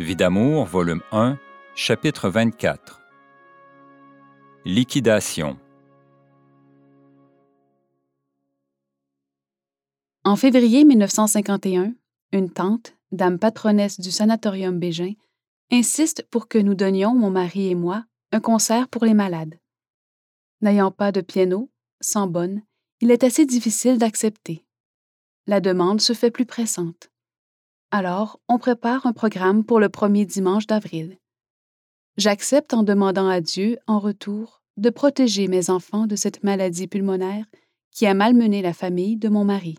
Vie d'amour, volume 1, chapitre 24. Liquidation. En février 1951, une tante, dame patronesse du sanatorium Bégin, insiste pour que nous donnions, mon mari et moi, un concert pour les malades. N'ayant pas de piano, sans bonne, il est assez difficile d'accepter. La demande se fait plus pressante. Alors, on prépare un programme pour le premier dimanche d'avril. J'accepte en demandant à Dieu, en retour, de protéger mes enfants de cette maladie pulmonaire qui a malmené la famille de mon mari.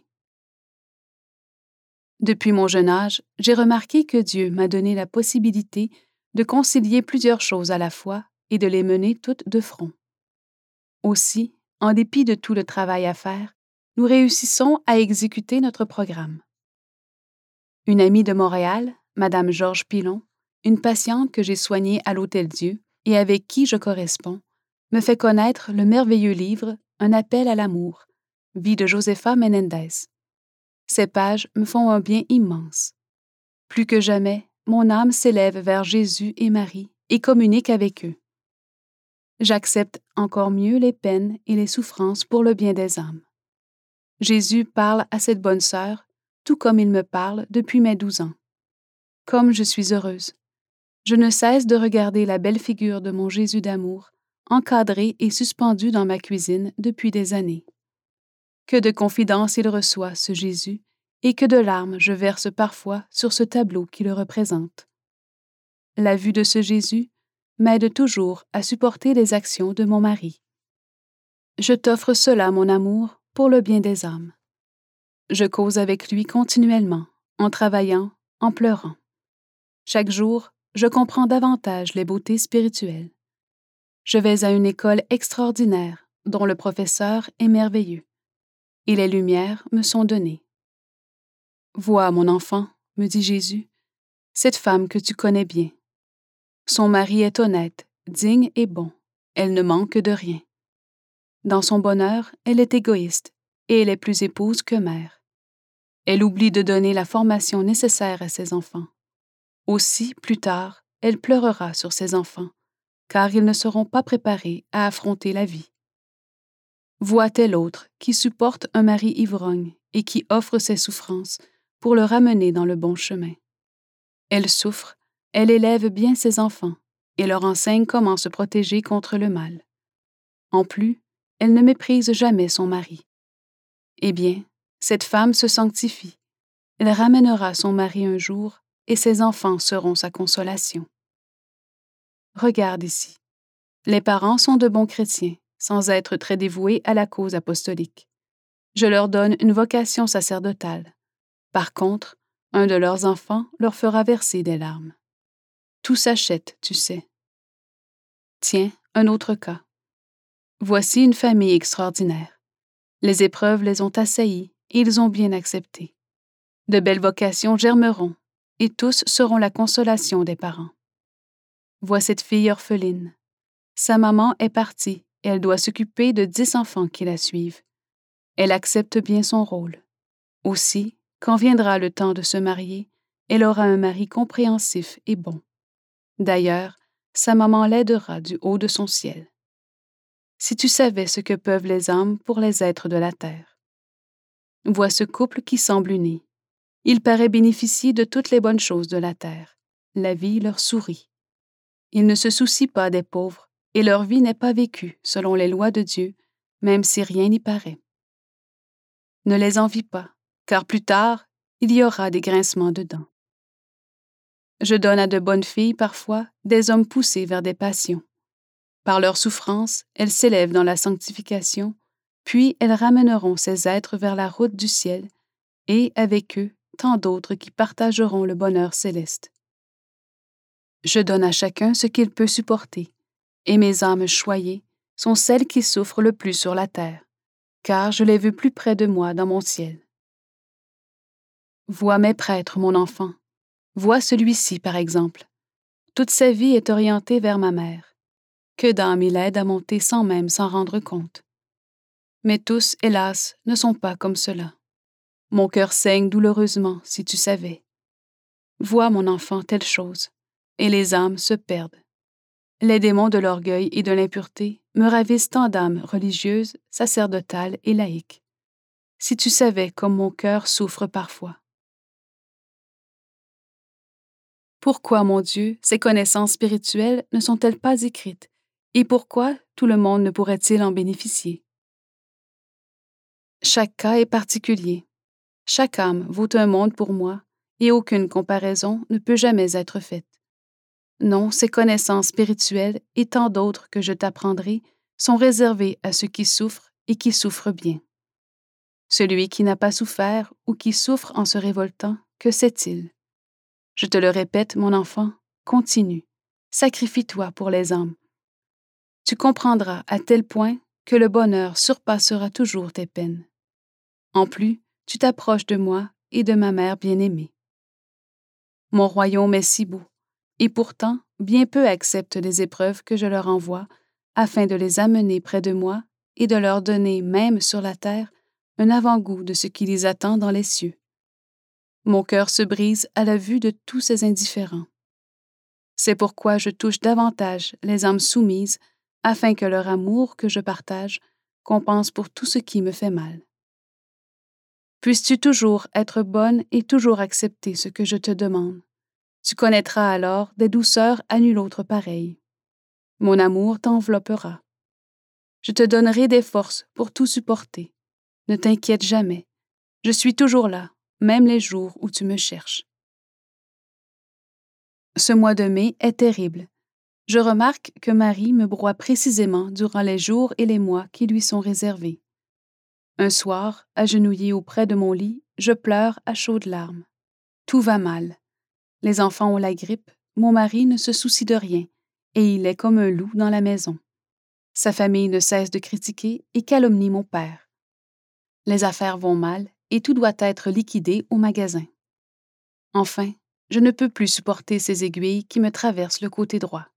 Depuis mon jeune âge, j'ai remarqué que Dieu m'a donné la possibilité de concilier plusieurs choses à la fois et de les mener toutes de front. Aussi, en dépit de tout le travail à faire, nous réussissons à exécuter notre programme. Une amie de Montréal, Madame Georges Pilon, une patiente que j'ai soignée à l'Hôtel Dieu et avec qui je corresponds, me fait connaître le merveilleux livre Un appel à l'amour, vie de Josefa Menendez. Ces pages me font un bien immense. Plus que jamais, mon âme s'élève vers Jésus et Marie et communique avec eux. J'accepte encore mieux les peines et les souffrances pour le bien des âmes. Jésus parle à cette bonne sœur tout comme il me parle depuis mes douze ans. Comme je suis heureuse. Je ne cesse de regarder la belle figure de mon Jésus d'amour, encadré et suspendu dans ma cuisine depuis des années. Que de confidences il reçoit, ce Jésus, et que de larmes je verse parfois sur ce tableau qui le représente. La vue de ce Jésus m'aide toujours à supporter les actions de mon mari. Je t'offre cela, mon amour, pour le bien des âmes. Je cause avec lui continuellement, en travaillant, en pleurant. Chaque jour, je comprends davantage les beautés spirituelles. Je vais à une école extraordinaire dont le professeur est merveilleux, et les lumières me sont données. Vois, mon enfant, me dit Jésus, cette femme que tu connais bien. Son mari est honnête, digne et bon, elle ne manque de rien. Dans son bonheur, elle est égoïste, et elle est plus épouse que mère. Elle oublie de donner la formation nécessaire à ses enfants. Aussi, plus tard, elle pleurera sur ses enfants, car ils ne seront pas préparés à affronter la vie. Voit-elle autre qui supporte un mari ivrogne et qui offre ses souffrances pour le ramener dans le bon chemin? Elle souffre, elle élève bien ses enfants et leur enseigne comment se protéger contre le mal. En plus, elle ne méprise jamais son mari. Eh bien, cette femme se sanctifie. Elle ramènera son mari un jour et ses enfants seront sa consolation. Regarde ici. Les parents sont de bons chrétiens, sans être très dévoués à la cause apostolique. Je leur donne une vocation sacerdotale. Par contre, un de leurs enfants leur fera verser des larmes. Tout s'achète, tu sais. Tiens, un autre cas. Voici une famille extraordinaire. Les épreuves les ont assaillis ils ont bien accepté. De belles vocations germeront, et tous seront la consolation des parents. Vois cette fille orpheline. Sa maman est partie et elle doit s'occuper de dix enfants qui la suivent. Elle accepte bien son rôle. Aussi, quand viendra le temps de se marier, elle aura un mari compréhensif et bon. D'ailleurs, sa maman l'aidera du haut de son ciel. Si tu savais ce que peuvent les hommes pour les êtres de la terre. Vois ce couple qui semble uni. Il paraît bénéficier de toutes les bonnes choses de la terre. La vie leur sourit. Ils ne se soucient pas des pauvres, et leur vie n'est pas vécue selon les lois de Dieu, même si rien n'y paraît. Ne les envie pas, car plus tard, il y aura des grincements dedans. Je donne à de bonnes filles parfois des hommes poussés vers des passions. Par leur souffrance, elles s'élèvent dans la sanctification puis elles ramèneront ces êtres vers la route du ciel, et avec eux tant d'autres qui partageront le bonheur céleste. Je donne à chacun ce qu'il peut supporter, et mes âmes choyées sont celles qui souffrent le plus sur la terre, car je les veux plus près de moi dans mon ciel. Vois mes prêtres, mon enfant. Vois celui-ci, par exemple. Toute sa vie est orientée vers ma mère. Que d'âmes il aide à monter sans même s'en rendre compte mais tous, hélas, ne sont pas comme cela. Mon cœur saigne douloureusement, si tu savais. Vois, mon enfant, telle chose, et les âmes se perdent. Les démons de l'orgueil et de l'impureté me ravissent tant d'âmes religieuses, sacerdotales et laïques. Si tu savais comme mon cœur souffre parfois. Pourquoi, mon Dieu, ces connaissances spirituelles ne sont-elles pas écrites, et pourquoi tout le monde ne pourrait-il en bénéficier? Chaque cas est particulier. Chaque âme vaut un monde pour moi, et aucune comparaison ne peut jamais être faite. Non, ces connaissances spirituelles et tant d'autres que je t'apprendrai sont réservées à ceux qui souffrent et qui souffrent bien. Celui qui n'a pas souffert ou qui souffre en se révoltant, que sait-il? Je te le répète, mon enfant, continue, sacrifie-toi pour les âmes. Tu comprendras à tel point que le bonheur surpassera toujours tes peines. En plus, tu t'approches de moi et de ma mère bien-aimée. Mon royaume est si beau, et pourtant bien peu acceptent les épreuves que je leur envoie, afin de les amener près de moi et de leur donner, même sur la terre, un avant-goût de ce qui les attend dans les cieux. Mon cœur se brise à la vue de tous ces indifférents. C'est pourquoi je touche davantage les âmes soumises, afin que leur amour que je partage compense pour tout ce qui me fait mal. Puisses-tu toujours être bonne et toujours accepter ce que je te demande. Tu connaîtras alors des douceurs à nul autre pareilles. Mon amour t'enveloppera. Je te donnerai des forces pour tout supporter. Ne t'inquiète jamais. Je suis toujours là, même les jours où tu me cherches. Ce mois de mai est terrible. Je remarque que Marie me broie précisément durant les jours et les mois qui lui sont réservés. Un soir, agenouillé auprès de mon lit, je pleure à chaudes larmes. Tout va mal. Les enfants ont la grippe, mon mari ne se soucie de rien, et il est comme un loup dans la maison. Sa famille ne cesse de critiquer et calomnie mon père. Les affaires vont mal et tout doit être liquidé au magasin. Enfin, je ne peux plus supporter ces aiguilles qui me traversent le côté droit.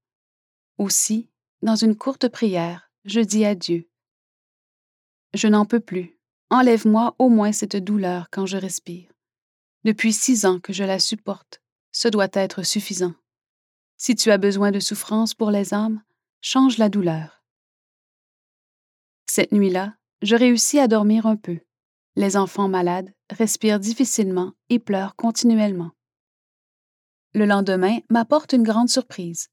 Aussi, dans une courte prière, je dis à Dieu je n'en peux plus. Enlève-moi au moins cette douleur quand je respire. Depuis six ans que je la supporte, ce doit être suffisant. Si tu as besoin de souffrance pour les âmes, change la douleur. Cette nuit-là, je réussis à dormir un peu. Les enfants malades respirent difficilement et pleurent continuellement. Le lendemain m'apporte une grande surprise.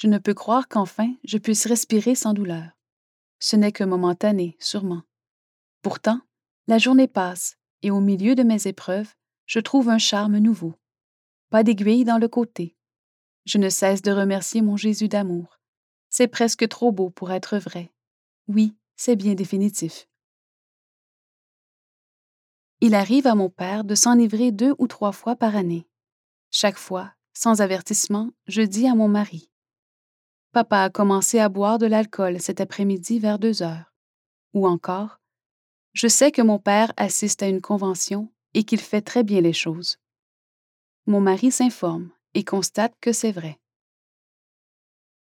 Je ne peux croire qu'enfin je puisse respirer sans douleur. Ce n'est que momentané, sûrement. Pourtant, la journée passe, et au milieu de mes épreuves, je trouve un charme nouveau. Pas d'aiguille dans le côté. Je ne cesse de remercier mon Jésus d'amour. C'est presque trop beau pour être vrai. Oui, c'est bien définitif. Il arrive à mon père de s'enivrer deux ou trois fois par année. Chaque fois, sans avertissement, je dis à mon mari Papa a commencé à boire de l'alcool cet après-midi vers deux heures. Ou encore je sais que mon père assiste à une convention et qu'il fait très bien les choses. Mon mari s'informe et constate que c'est vrai.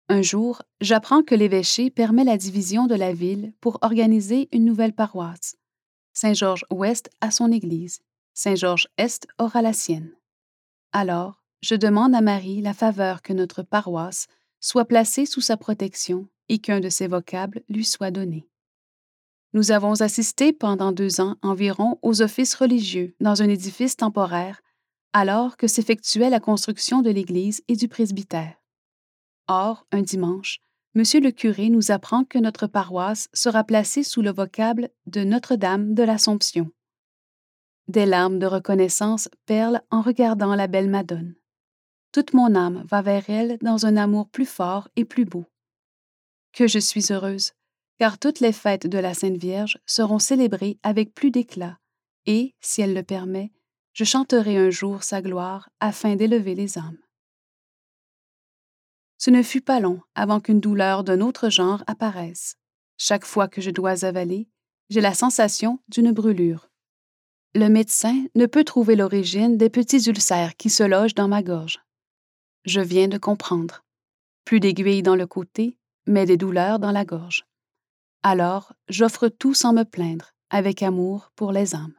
Un jour, j'apprends que l'évêché permet la division de la ville pour organiser une nouvelle paroisse. Saint-Georges-Ouest a son église, Saint-Georges-Est aura la sienne. Alors, je demande à Marie la faveur que notre paroisse soit placée sous sa protection et qu'un de ses vocables lui soit donné. Nous avons assisté pendant deux ans environ aux offices religieux dans un édifice temporaire, alors que s'effectuait la construction de l'église et du presbytère. Or, un dimanche, Monsieur le curé nous apprend que notre paroisse sera placée sous le vocable de Notre-Dame de l'Assomption. Des larmes de reconnaissance perlent en regardant la belle Madone. Toute mon âme va vers elle dans un amour plus fort et plus beau. Que je suis heureuse, car toutes les fêtes de la Sainte Vierge seront célébrées avec plus d'éclat, et, si elle le permet, je chanterai un jour sa gloire afin d'élever les âmes. Ce ne fut pas long avant qu'une douleur d'un autre genre apparaisse. Chaque fois que je dois avaler, j'ai la sensation d'une brûlure. Le médecin ne peut trouver l'origine des petits ulcères qui se logent dans ma gorge. Je viens de comprendre. Plus d'aiguilles dans le côté, mais des douleurs dans la gorge. Alors, j'offre tout sans me plaindre, avec amour pour les âmes.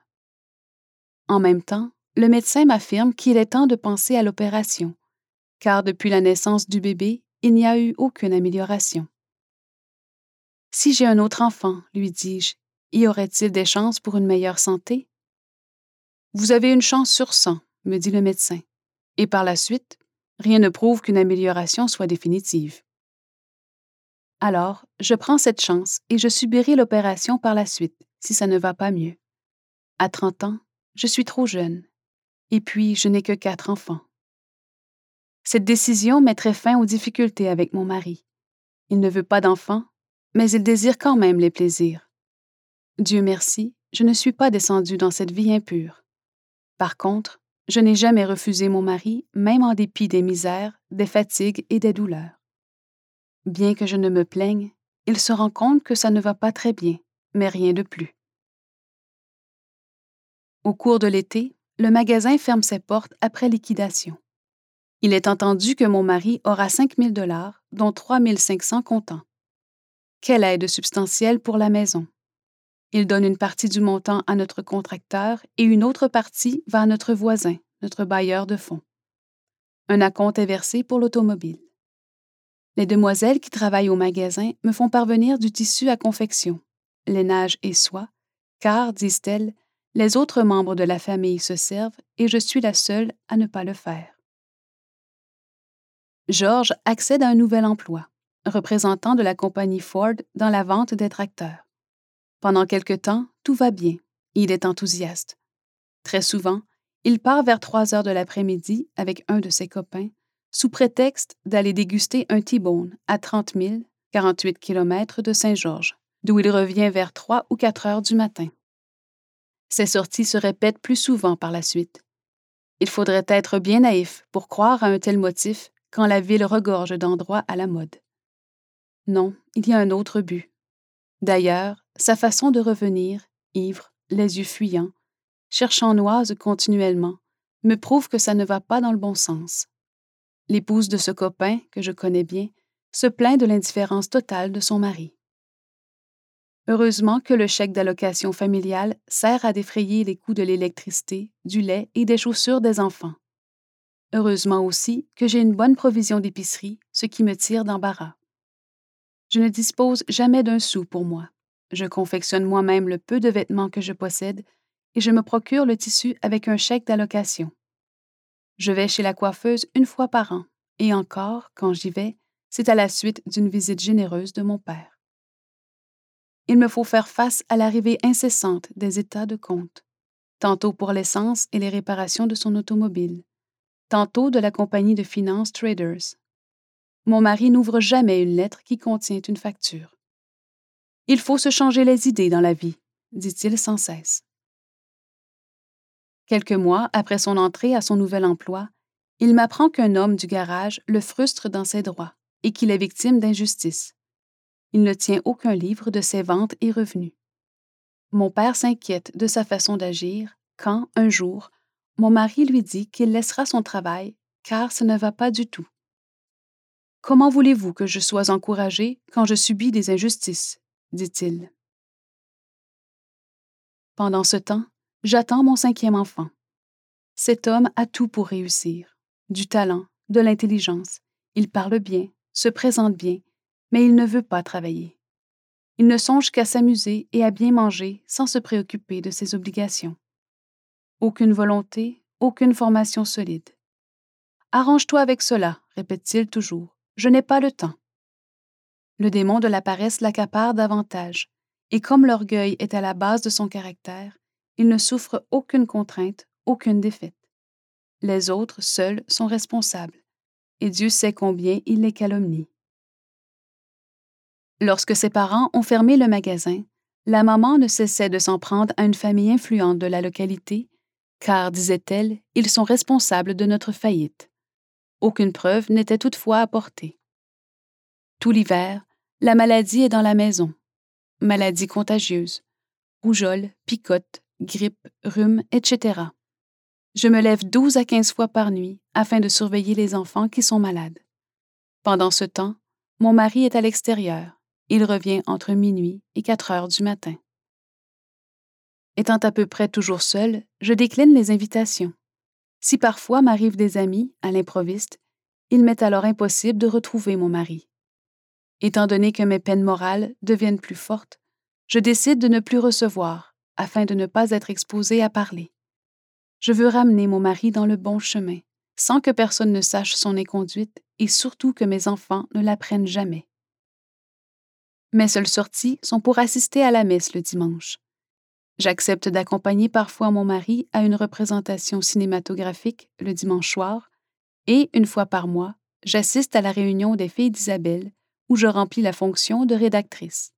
En même temps, le médecin m'affirme qu'il est temps de penser à l'opération, car depuis la naissance du bébé, il n'y a eu aucune amélioration. Si j'ai un autre enfant, lui dis-je, y aurait-il des chances pour une meilleure santé? Vous avez une chance sur cent, me dit le médecin, et par la suite, rien ne prouve qu'une amélioration soit définitive. Alors, je prends cette chance et je subirai l'opération par la suite, si ça ne va pas mieux. À 30 ans, je suis trop jeune. Et puis, je n'ai que quatre enfants. Cette décision mettrait fin aux difficultés avec mon mari. Il ne veut pas d'enfants, mais il désire quand même les plaisirs. Dieu merci, je ne suis pas descendue dans cette vie impure. Par contre, je n'ai jamais refusé mon mari, même en dépit des misères, des fatigues et des douleurs. Bien que je ne me plaigne, il se rend compte que ça ne va pas très bien, mais rien de plus. Au cours de l'été, le magasin ferme ses portes après liquidation. Il est entendu que mon mari aura 5 000 dollars, dont 3 500 comptants. Quelle aide substantielle pour la maison? Il donne une partie du montant à notre contracteur et une autre partie va à notre voisin, notre bailleur de fonds. Un acompte est versé pour l'automobile. Les demoiselles qui travaillent au magasin me font parvenir du tissu à confection, lainage et soie, car, disent-elles, les autres membres de la famille se servent et je suis la seule à ne pas le faire. George accède à un nouvel emploi, représentant de la compagnie Ford dans la vente des tracteurs. Pendant quelque temps, tout va bien. Il est enthousiaste. Très souvent, il part vers 3 heures de l'après-midi avec un de ses copains, sous prétexte d'aller déguster un T-bone à 30 000, 48 km de Saint-Georges, d'où il revient vers 3 ou 4 heures du matin. Ces sorties se répètent plus souvent par la suite. Il faudrait être bien naïf pour croire à un tel motif quand la ville regorge d'endroits à la mode. Non, il y a un autre but. D'ailleurs, sa façon de revenir, ivre, les yeux fuyants, cherchant Noise continuellement, me prouve que ça ne va pas dans le bon sens. L'épouse de ce copain, que je connais bien, se plaint de l'indifférence totale de son mari. Heureusement que le chèque d'allocation familiale sert à défrayer les coûts de l'électricité, du lait et des chaussures des enfants. Heureusement aussi que j'ai une bonne provision d'épicerie, ce qui me tire d'embarras. Je ne dispose jamais d'un sou pour moi. Je confectionne moi-même le peu de vêtements que je possède et je me procure le tissu avec un chèque d'allocation. Je vais chez la coiffeuse une fois par an, et encore, quand j'y vais, c'est à la suite d'une visite généreuse de mon père il me faut faire face à l'arrivée incessante des états de compte, tantôt pour l'essence et les réparations de son automobile, tantôt de la compagnie de finance Traders. Mon mari n'ouvre jamais une lettre qui contient une facture. Il faut se changer les idées dans la vie, dit-il sans cesse. Quelques mois après son entrée à son nouvel emploi, il m'apprend qu'un homme du garage le frustre dans ses droits et qu'il est victime d'injustice. Il ne tient aucun livre de ses ventes et revenus. Mon père s'inquiète de sa façon d'agir quand, un jour, mon mari lui dit qu'il laissera son travail car ce ne va pas du tout. Comment voulez-vous que je sois encouragé quand je subis des injustices? Dit-il. Pendant ce temps, j'attends mon cinquième enfant. Cet homme a tout pour réussir du talent, de l'intelligence. Il parle bien, se présente bien mais il ne veut pas travailler. Il ne songe qu'à s'amuser et à bien manger sans se préoccuper de ses obligations. Aucune volonté, aucune formation solide. Arrange-toi avec cela, répète-t-il toujours. Je n'ai pas le temps. Le démon de la paresse l'accapare davantage, et comme l'orgueil est à la base de son caractère, il ne souffre aucune contrainte, aucune défaite. Les autres seuls sont responsables, et Dieu sait combien il les calomnie. Lorsque ses parents ont fermé le magasin, la maman ne cessait de s'en prendre à une famille influente de la localité, car, disait-elle, ils sont responsables de notre faillite. Aucune preuve n'était toutefois apportée. Tout l'hiver, la maladie est dans la maison. Maladie contagieuse. Rougeole, picote, grippe, rhume, etc. Je me lève douze à quinze fois par nuit afin de surveiller les enfants qui sont malades. Pendant ce temps, mon mari est à l'extérieur, il revient entre minuit et quatre heures du matin. Étant à peu près toujours seul, je décline les invitations, Si parfois m'arrivent des amis, à l'improviste, il m'est alors impossible de retrouver mon mari. Étant donné que mes peines morales deviennent plus fortes, je décide de ne plus recevoir, afin de ne pas être exposée à parler. Je veux ramener mon mari dans le bon chemin, sans que personne ne sache son inconduite et surtout que mes enfants ne l'apprennent jamais. Mes seules sorties sont pour assister à la messe le dimanche. J'accepte d'accompagner parfois mon mari à une représentation cinématographique le dimanche soir et, une fois par mois, j'assiste à la réunion des filles d'Isabelle où je remplis la fonction de rédactrice.